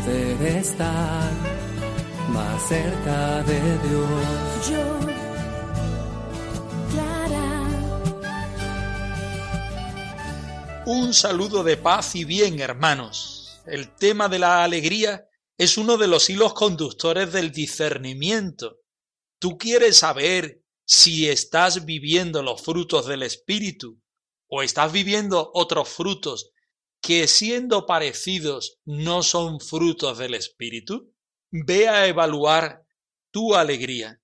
Poder estar más cerca de Dios. Yo, Clara, Un saludo de paz y bien, hermanos. El tema de la alegría es uno de los hilos conductores del discernimiento. Tú quieres saber si estás viviendo los frutos del Espíritu o estás viviendo otros frutos que siendo parecidos no son frutos del Espíritu. Ve a evaluar tu alegría.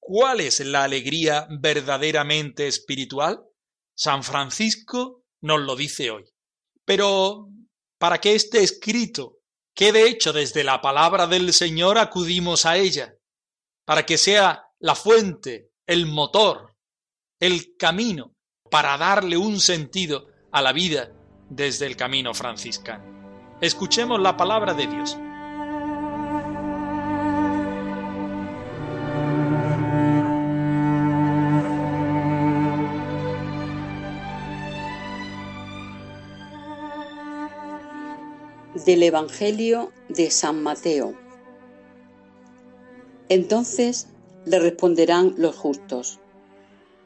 ¿Cuál es la alegría verdaderamente espiritual? San Francisco nos lo dice hoy. Pero para que esté escrito, que de hecho desde la palabra del Señor acudimos a ella, para que sea la fuente, el motor, el camino, para darle un sentido a la vida desde el camino franciscano. Escuchemos la palabra de Dios. Del Evangelio de San Mateo. Entonces le responderán los justos,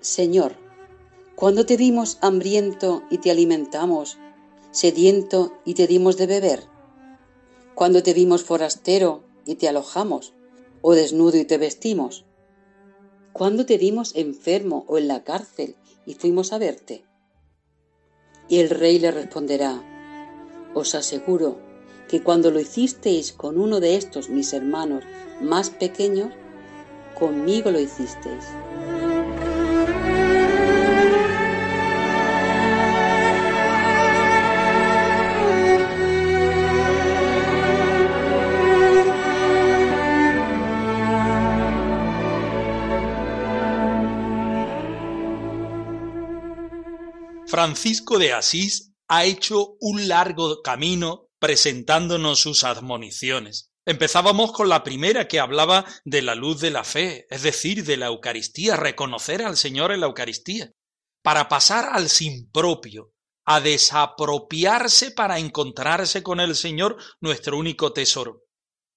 Señor, ¿cuándo te vimos hambriento y te alimentamos, sediento y te dimos de beber? ¿Cuándo te vimos forastero y te alojamos, o desnudo y te vestimos? ¿Cuándo te vimos enfermo o en la cárcel y fuimos a verte? Y el rey le responderá, os aseguro que cuando lo hicisteis con uno de estos mis hermanos más pequeños, conmigo lo hicisteis. Francisco de Asís ha hecho un largo camino presentándonos sus admoniciones. Empezábamos con la primera que hablaba de la luz de la fe, es decir, de la Eucaristía, reconocer al Señor en la Eucaristía, para pasar al sin propio, a desapropiarse para encontrarse con el Señor, nuestro único tesoro.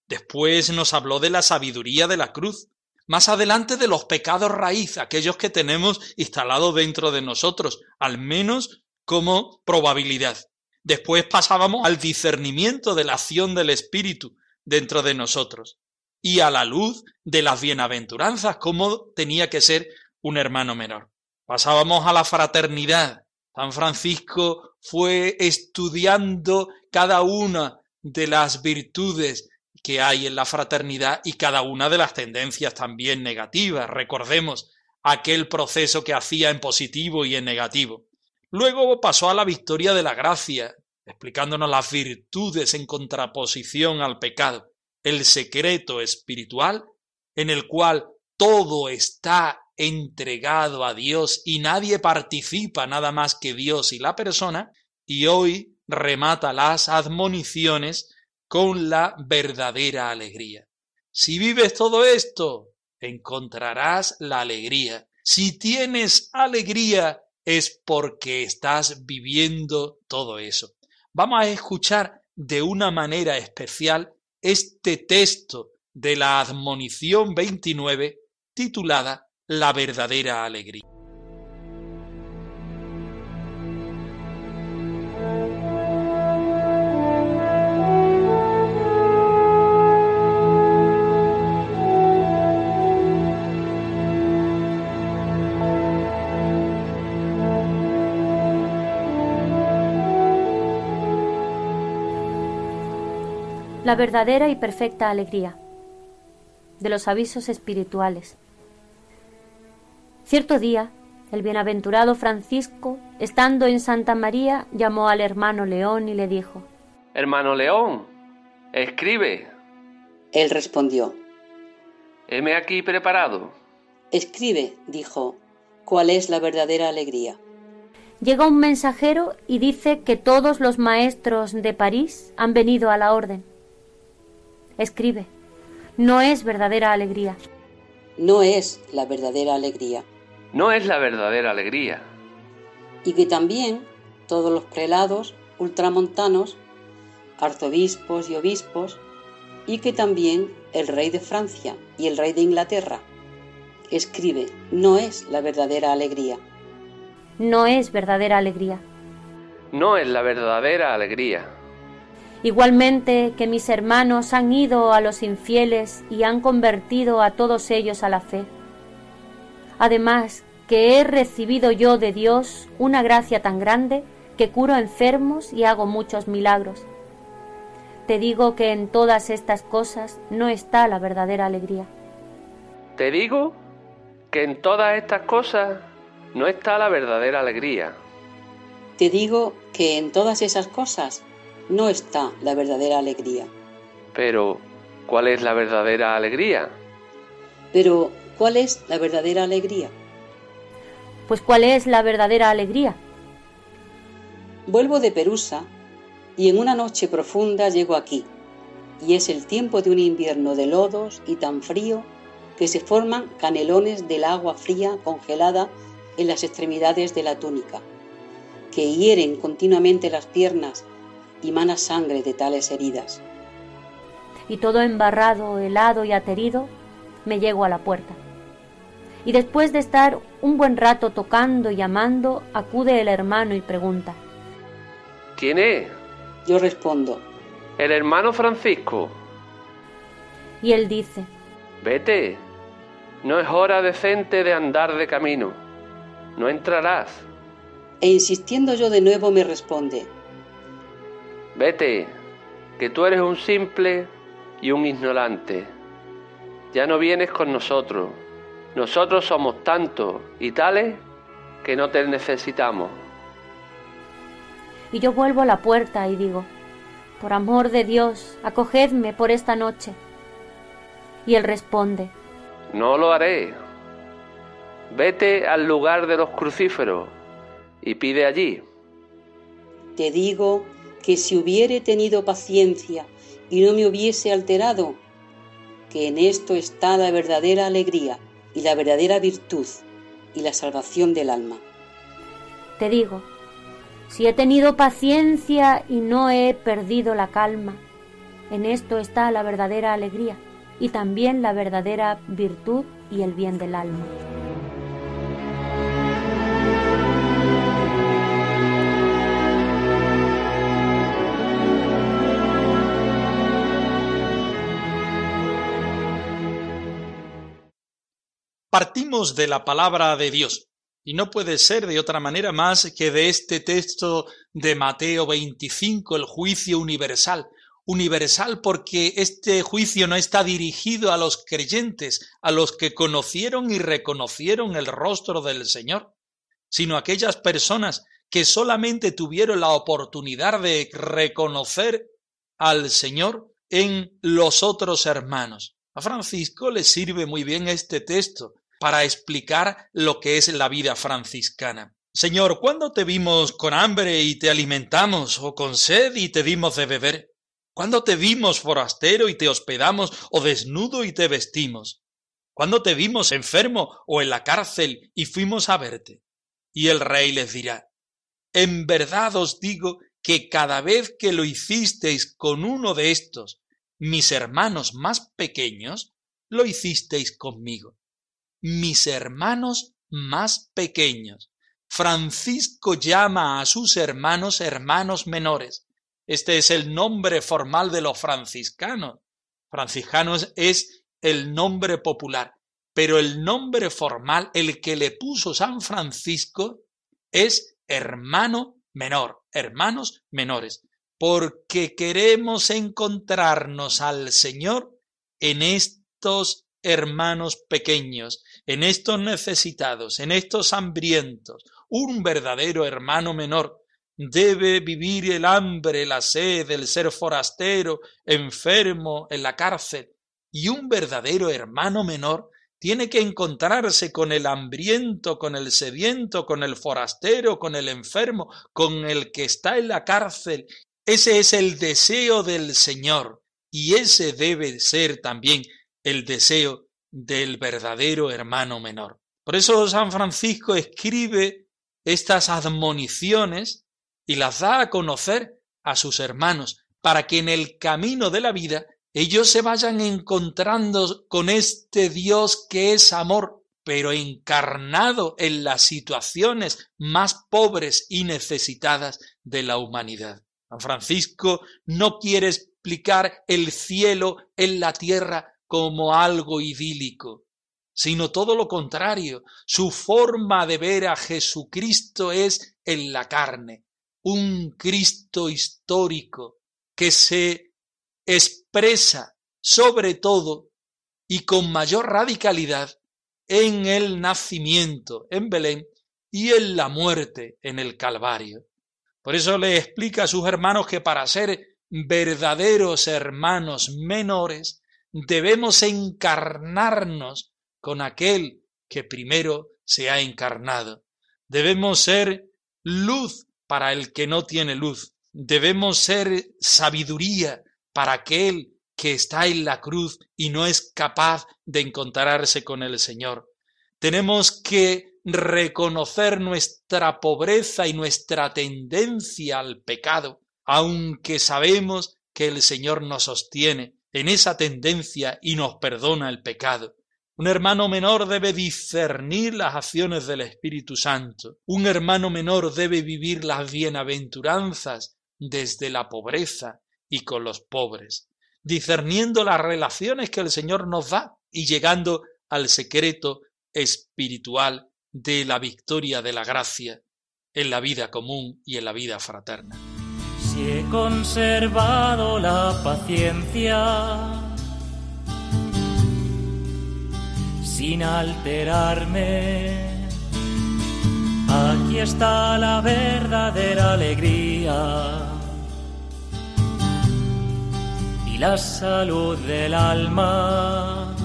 Después nos habló de la sabiduría de la cruz, más adelante de los pecados raíz, aquellos que tenemos instalados dentro de nosotros, al menos como probabilidad. Después pasábamos al discernimiento de la acción del Espíritu dentro de nosotros y a la luz de las bienaventuranzas, como tenía que ser un hermano menor. Pasábamos a la fraternidad. San Francisco fue estudiando cada una de las virtudes que hay en la fraternidad y cada una de las tendencias también negativas. Recordemos aquel proceso que hacía en positivo y en negativo. Luego pasó a la victoria de la gracia, explicándonos las virtudes en contraposición al pecado, el secreto espiritual en el cual todo está entregado a Dios y nadie participa nada más que Dios y la persona, y hoy remata las admoniciones con la verdadera alegría. Si vives todo esto, encontrarás la alegría. Si tienes alegría, es porque estás viviendo todo eso. Vamos a escuchar de una manera especial este texto de la admonición 29 titulada La verdadera alegría. La verdadera y perfecta alegría de los avisos espirituales. Cierto día, El bienaventurado Francisco, estando en Santa María, llamó al hermano León y le dijo, Hermano León, escribe. Él respondió, Heme aquí preparado. Escribe, dijo, ¿cuál es la verdadera alegría? Llega un mensajero y dice que todos los maestros de París han venido a la orden. Escribe, no es verdadera alegría. No es la verdadera alegría. No es la verdadera alegría. Y que también todos los prelados ultramontanos, arzobispos y obispos, y que también el rey de Francia y el rey de Inglaterra, escribe, no es la verdadera alegría. No es verdadera alegría. No es la verdadera alegría. Igualmente que mis hermanos han ido a los infieles y han convertido a todos ellos a la fe. Además, que he recibido yo de Dios una gracia tan grande que curo enfermos y hago muchos milagros. Te digo que en todas estas cosas no está la verdadera alegría. Te digo que en todas estas cosas no está la verdadera alegría. Te digo que en todas esas cosas no está la verdadera alegría. Pero, ¿cuál es la verdadera alegría? Pero, ¿cuál es la verdadera alegría? Pues, ¿cuál es la verdadera alegría? Vuelvo de Perusa y en una noche profunda llego aquí, y es el tiempo de un invierno de lodos y tan frío que se forman canelones del agua fría congelada en las extremidades de la túnica, que hieren continuamente las piernas y mana sangre de tales heridas. Y todo embarrado, helado y aterido, me llego a la puerta. Y después de estar un buen rato tocando y llamando, acude el hermano y pregunta. ¿Quién es? Yo respondo. El hermano Francisco. Y él dice. Vete. No es hora decente de andar de camino. No entrarás. E insistiendo yo de nuevo me responde. Vete, que tú eres un simple y un ignorante. Ya no vienes con nosotros. Nosotros somos tantos y tales que no te necesitamos. Y yo vuelvo a la puerta y digo, por amor de Dios, acogedme por esta noche. Y él responde, No lo haré. Vete al lugar de los crucíferos y pide allí. Te digo que si hubiere tenido paciencia y no me hubiese alterado, que en esto está la verdadera alegría y la verdadera virtud y la salvación del alma. Te digo, si he tenido paciencia y no he perdido la calma, en esto está la verdadera alegría y también la verdadera virtud y el bien del alma. Partimos de la palabra de Dios, y no puede ser de otra manera más que de este texto de Mateo 25, el juicio universal. Universal porque este juicio no está dirigido a los creyentes, a los que conocieron y reconocieron el rostro del Señor, sino a aquellas personas que solamente tuvieron la oportunidad de reconocer al Señor en los otros hermanos. A Francisco le sirve muy bien este texto para explicar lo que es la vida franciscana. Señor, ¿cuándo te vimos con hambre y te alimentamos, o con sed y te dimos de beber? ¿Cuándo te vimos forastero y te hospedamos, o desnudo y te vestimos? ¿Cuándo te vimos enfermo o en la cárcel y fuimos a verte? Y el rey les dirá, en verdad os digo que cada vez que lo hicisteis con uno de estos, mis hermanos más pequeños, lo hicisteis conmigo mis hermanos más pequeños. Francisco llama a sus hermanos hermanos menores. Este es el nombre formal de los franciscanos. Franciscanos es el nombre popular, pero el nombre formal, el que le puso San Francisco, es hermano menor, hermanos menores, porque queremos encontrarnos al Señor en estos hermanos pequeños, en estos necesitados, en estos hambrientos, un verdadero hermano menor, debe vivir el hambre, la sed, el ser forastero, enfermo, en la cárcel, y un verdadero hermano menor tiene que encontrarse con el hambriento, con el sediento, con el forastero, con el enfermo, con el que está en la cárcel. Ese es el deseo del Señor y ese debe ser también el deseo del verdadero hermano menor. Por eso San Francisco escribe estas admoniciones y las da a conocer a sus hermanos, para que en el camino de la vida ellos se vayan encontrando con este Dios que es amor, pero encarnado en las situaciones más pobres y necesitadas de la humanidad. San Francisco no quiere explicar el cielo en la tierra como algo idílico, sino todo lo contrario. Su forma de ver a Jesucristo es en la carne, un Cristo histórico que se expresa sobre todo y con mayor radicalidad en el nacimiento en Belén y en la muerte en el Calvario. Por eso le explica a sus hermanos que para ser verdaderos hermanos menores debemos encarnarnos con aquel que primero se ha encarnado. Debemos ser luz para el que no tiene luz. Debemos ser sabiduría para aquel que está en la cruz y no es capaz de encontrarse con el Señor. Tenemos que reconocer nuestra pobreza y nuestra tendencia al pecado, aunque sabemos que el Señor nos sostiene en esa tendencia y nos perdona el pecado. Un hermano menor debe discernir las acciones del Espíritu Santo. Un hermano menor debe vivir las bienaventuranzas desde la pobreza y con los pobres, discerniendo las relaciones que el Señor nos da y llegando al secreto espiritual de la victoria de la gracia en la vida común y en la vida fraterna. Si he conservado la paciencia, sin alterarme. Aquí está la verdadera alegría y la salud del alma,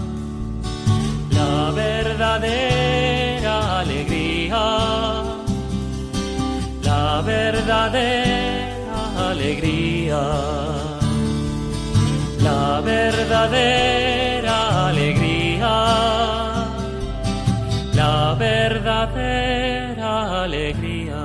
la verdadera alegría, la verdadera alegría, la verdadera alegría la verdadera alegría.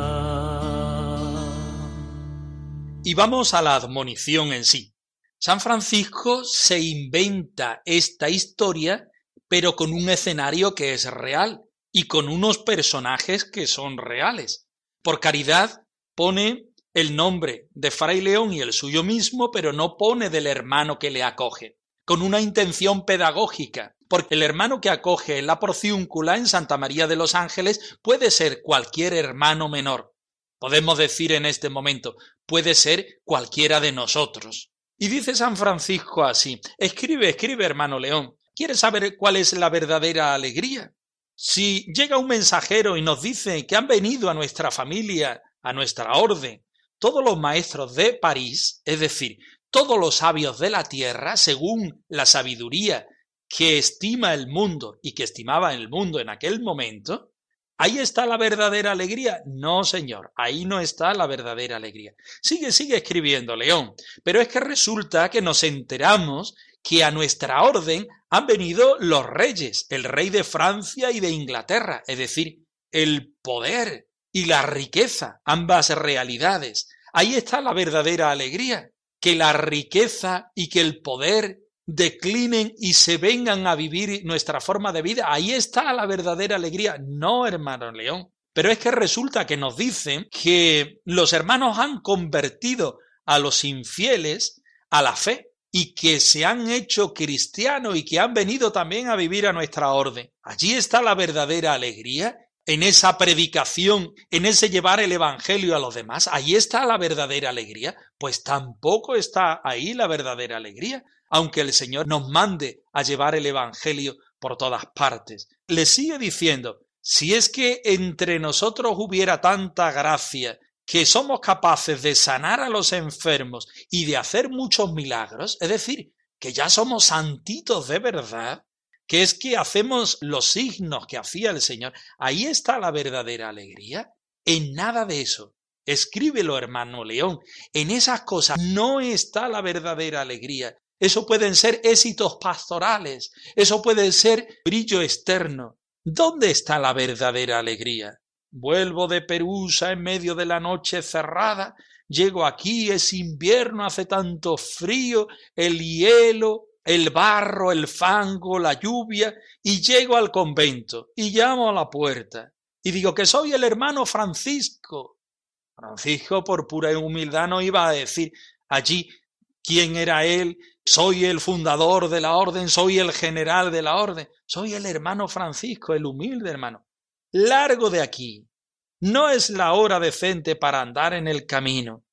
Y vamos a la admonición en sí. San Francisco se inventa esta historia, pero con un escenario que es real y con unos personajes que son reales. Por caridad pone el nombre de Fray León y el suyo mismo, pero no pone del hermano que le acoge, con una intención pedagógica, porque el hermano que acoge la porciúncula en Santa María de los Ángeles puede ser cualquier hermano menor. Podemos decir en este momento, puede ser cualquiera de nosotros. Y dice San Francisco así, escribe, escribe, hermano León, ¿quieres saber cuál es la verdadera alegría? Si llega un mensajero y nos dice que han venido a nuestra familia, a nuestra orden, todos los maestros de París, es decir, todos los sabios de la tierra, según la sabiduría que estima el mundo y que estimaba el mundo en aquel momento, ¿ahí está la verdadera alegría? No, señor, ahí no está la verdadera alegría. Sigue, sigue escribiendo, León, pero es que resulta que nos enteramos que a nuestra orden han venido los reyes, el rey de Francia y de Inglaterra, es decir, el poder y la riqueza, ambas realidades. Ahí está la verdadera alegría, que la riqueza y que el poder declinen y se vengan a vivir nuestra forma de vida. Ahí está la verdadera alegría. No, hermano León. Pero es que resulta que nos dicen que los hermanos han convertido a los infieles a la fe y que se han hecho cristianos y que han venido también a vivir a nuestra orden. Allí está la verdadera alegría, en esa predicación, en ese llevar el Evangelio a los demás. Ahí está la verdadera alegría. Pues tampoco está ahí la verdadera alegría. aunque el Señor nos mande a llevar el Evangelio por todas partes. Le sigue diciendo, si es que entre nosotros hubiera tanta gracia que somos capaces de sanar a los enfermos y de hacer muchos milagros, es decir, que ya somos santitos de verdad, que es que hacemos los signos que hacía el Señor, ahí está la verdadera alegría. En nada de eso. Escríbelo, hermano León. En esas cosas no está la verdadera alegría. Eso pueden ser éxitos pastorales, eso puede ser brillo externo. ¿Dónde está la verdadera alegría? Vuelvo de Perusa en medio de la noche cerrada, llego aquí, es invierno, hace tanto frío, el hielo, el barro, el fango, la lluvia, y llego al convento y llamo a la puerta y digo que soy el hermano Francisco. Francisco, por pura humildad, no iba a decir allí quién era él, soy el fundador de la orden, soy el general de la orden, soy el hermano Francisco, el humilde hermano. Largo de aquí. No es la hora decente para andar en el camino.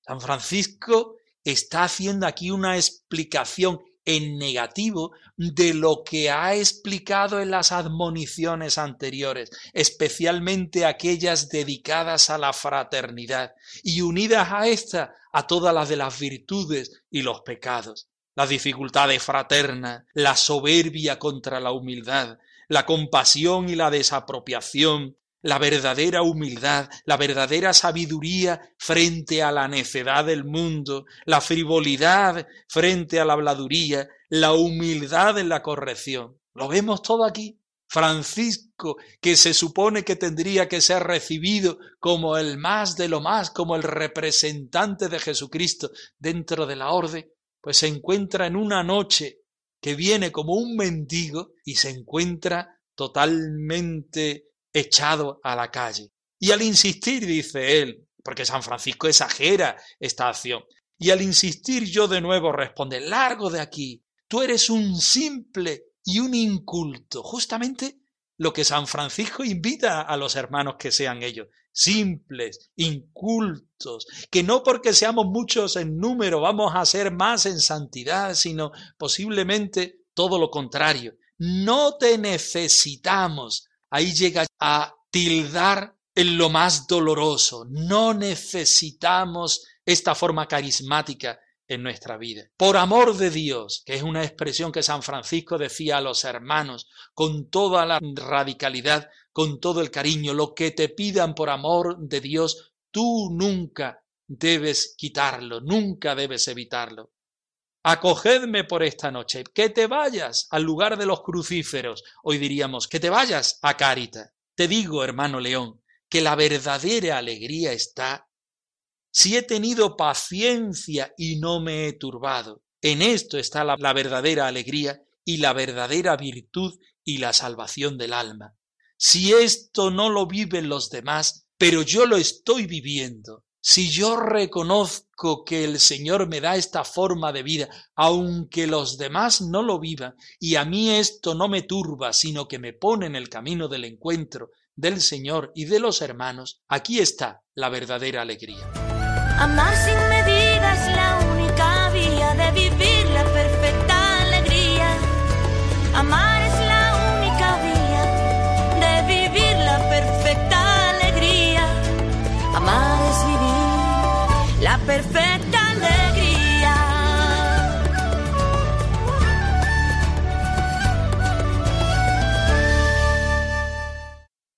San Francisco está haciendo aquí una explicación en negativo de lo que ha explicado en las admoniciones anteriores, especialmente aquellas dedicadas a la fraternidad y unidas a esta a todas las de las virtudes y los pecados, las dificultades fraternas, la soberbia contra la humildad, la compasión y la desapropiación, la verdadera humildad, la verdadera sabiduría frente a la necedad del mundo, la frivolidad frente a la habladuría, la humildad en la corrección. ¿Lo vemos todo aquí? Francisco, que se supone que tendría que ser recibido como el más de lo más, como el representante de Jesucristo dentro de la orden, pues se encuentra en una noche que viene como un mendigo y se encuentra totalmente echado a la calle. Y al insistir, dice él, porque San Francisco exagera esta acción, y al insistir yo de nuevo responde, largo de aquí, tú eres un simple y un inculto, justamente lo que San Francisco invita a los hermanos que sean ellos, simples, incultos, que no porque seamos muchos en número vamos a ser más en santidad, sino posiblemente todo lo contrario. No te necesitamos, ahí llega a tildar en lo más doloroso. No necesitamos esta forma carismática en nuestra vida. Por amor de Dios, que es una expresión que San Francisco decía a los hermanos con toda la radicalidad, con todo el cariño, lo que te pidan por amor de Dios, tú nunca debes quitarlo, nunca debes evitarlo acogedme por esta noche, que te vayas al lugar de los crucíferos, hoy diríamos, que te vayas a Cárita. Te digo, hermano León, que la verdadera alegría está si he tenido paciencia y no me he turbado. En esto está la, la verdadera alegría y la verdadera virtud y la salvación del alma. Si esto no lo viven los demás, pero yo lo estoy viviendo, si yo reconozco que el Señor me da esta forma de vida, aunque los demás no lo vivan, y a mí esto no me turba, sino que me pone en el camino del encuentro del Señor y de los hermanos, aquí está la verdadera alegría.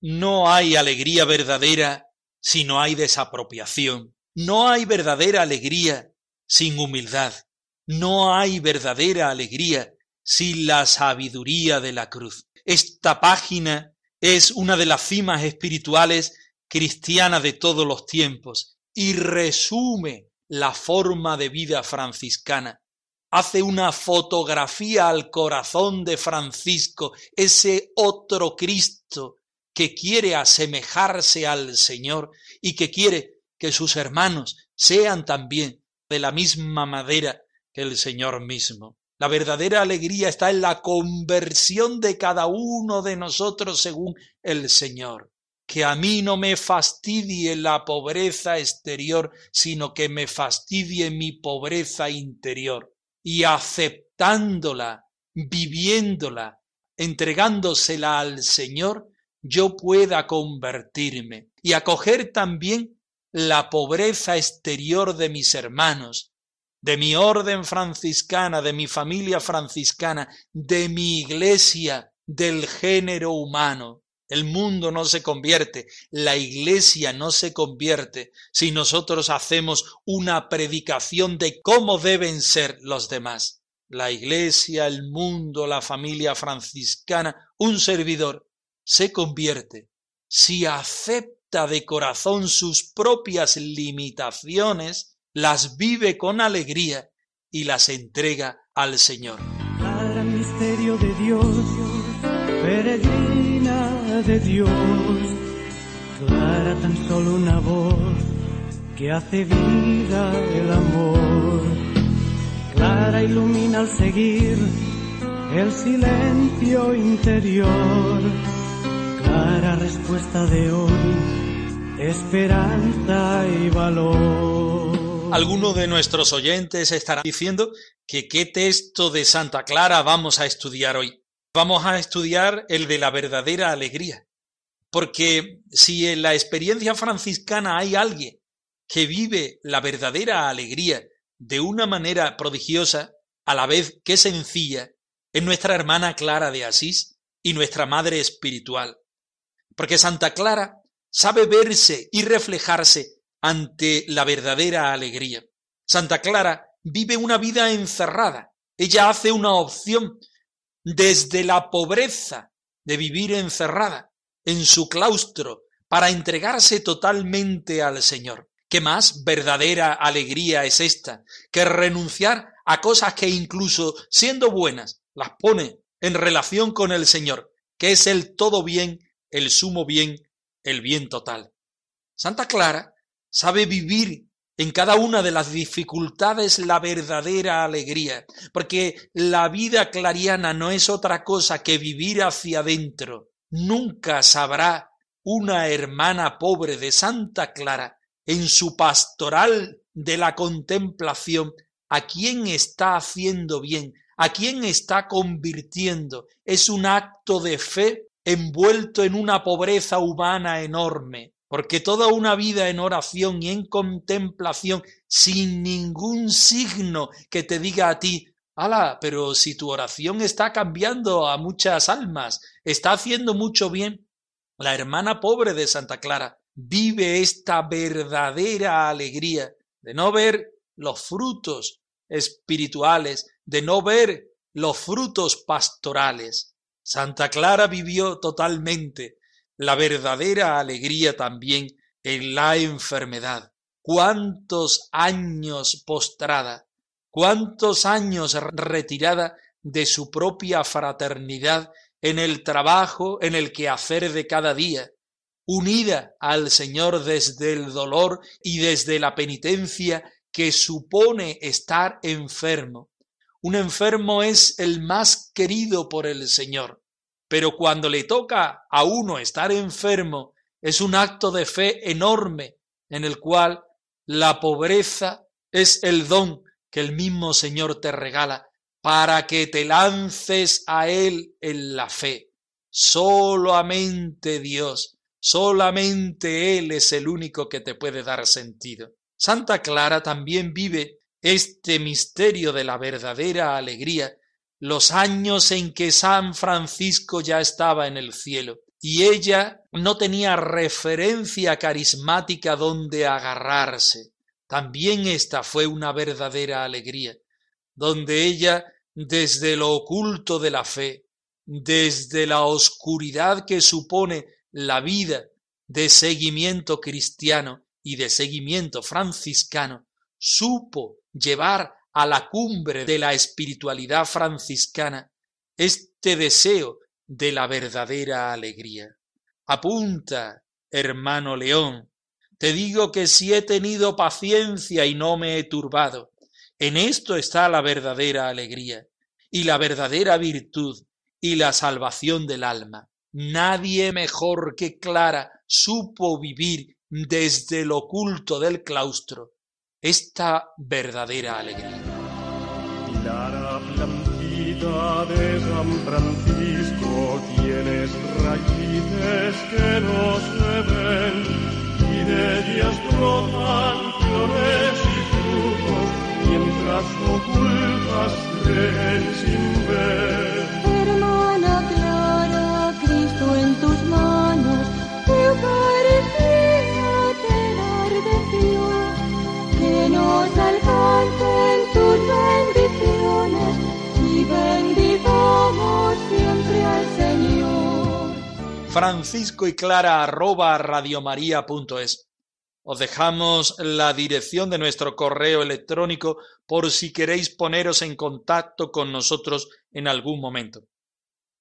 No hay alegría verdadera si no hay desapropiación. No hay verdadera alegría sin humildad. No hay verdadera alegría sin la sabiduría de la cruz. Esta página es una de las cimas espirituales cristianas de todos los tiempos y resume la forma de vida franciscana. Hace una fotografía al corazón de Francisco, ese otro Cristo que quiere asemejarse al Señor y que quiere que sus hermanos sean también de la misma madera que el Señor mismo. La verdadera alegría está en la conversión de cada uno de nosotros según el Señor que a mí no me fastidie la pobreza exterior, sino que me fastidie mi pobreza interior. y aceptándola, viviéndola, entregándosela al Señor, yo pueda convertirme y acoger también la pobreza exterior de mis hermanos, de mi orden franciscana, de mi familia franciscana, de mi iglesia, del género humano. El mundo no se convierte, la iglesia no se convierte si nosotros hacemos una predicación de cómo deben ser los demás. La iglesia, el mundo, la familia franciscana, un servidor, se convierte si acepta de corazón sus propias limitaciones, las vive con alegría y las entrega al Señor. Gran misterio de Dios, peregrina de Dios, clara tan solo una voz que hace vida el amor. Clara ilumina al seguir el silencio interior. Respuesta de hoy, esperanza y valor. Alguno de nuestros oyentes estará diciendo que qué texto de Santa Clara vamos a estudiar hoy. Vamos a estudiar el de la verdadera alegría. Porque si en la experiencia franciscana hay alguien que vive la verdadera alegría de una manera prodigiosa, a la vez que sencilla, es nuestra hermana Clara de Asís y nuestra madre espiritual. Porque Santa Clara sabe verse y reflejarse ante la verdadera alegría. Santa Clara vive una vida encerrada. Ella hace una opción desde la pobreza de vivir encerrada en su claustro para entregarse totalmente al Señor. ¿Qué más verdadera alegría es esta que renunciar a cosas que incluso siendo buenas las pone en relación con el Señor, que es el todo bien, el sumo bien, el bien total? Santa Clara sabe vivir en cada una de las dificultades la verdadera alegría, porque la vida clariana no es otra cosa que vivir hacia adentro. Nunca sabrá una hermana pobre de Santa Clara en su pastoral de la contemplación a quién está haciendo bien, a quién está convirtiendo. Es un acto de fe envuelto en una pobreza humana enorme, porque toda una vida en oración y en contemplación, sin ningún signo que te diga a ti, ala, pero si tu oración está cambiando a muchas almas, está haciendo mucho bien, la hermana pobre de Santa Clara vive esta verdadera alegría de no ver los frutos espirituales, de no ver los frutos pastorales. Santa Clara vivió totalmente la verdadera alegría también en la enfermedad. Cuántos años postrada, cuántos años retirada de su propia fraternidad en el trabajo, en el quehacer de cada día, unida al Señor desde el dolor y desde la penitencia que supone estar enfermo. Un enfermo es el más querido por el Señor, pero cuando le toca a uno estar enfermo, es un acto de fe enorme en el cual la pobreza es el don que el mismo Señor te regala para que te lances a Él en la fe. Solamente Dios Solamente Él es el único que te puede dar sentido. Santa Clara también vive este misterio de la verdadera alegría los años en que San Francisco ya estaba en el cielo y ella no tenía referencia carismática donde agarrarse. También esta fue una verdadera alegría, donde ella, desde lo oculto de la fe, desde la oscuridad que supone la vida de seguimiento cristiano y de seguimiento franciscano, supo llevar a la cumbre de la espiritualidad franciscana este deseo de la verdadera alegría. Apunta, hermano León, te digo que si he tenido paciencia y no me he turbado, en esto está la verdadera alegría y la verdadera virtud y la salvación del alma. Nadie mejor que Clara supo vivir desde lo oculto del claustro esta verdadera alegría. La vida de San Francisco tienes raíces que no se ven y de ellas brotan flores y frutos mientras ocultas creen sin Francisco y Clara arroba radiomaria.es. Os dejamos la dirección de nuestro correo electrónico por si queréis poneros en contacto con nosotros en algún momento.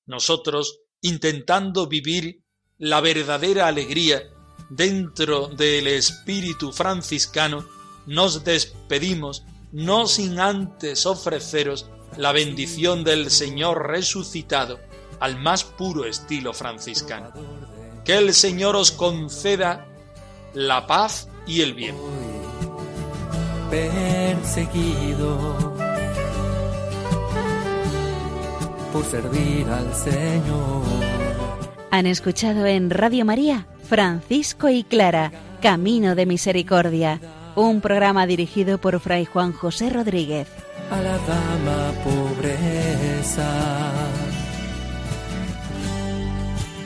Nosotros, intentando vivir la verdadera alegría dentro del espíritu franciscano, nos despedimos no sin antes ofreceros la bendición del Señor resucitado al más puro estilo franciscano. Que el Señor os conceda la paz y el bien. Perseguido por servir al Señor. Han escuchado en Radio María Francisco y Clara, Camino de Misericordia, un programa dirigido por Fray Juan José Rodríguez. a la dama pobreza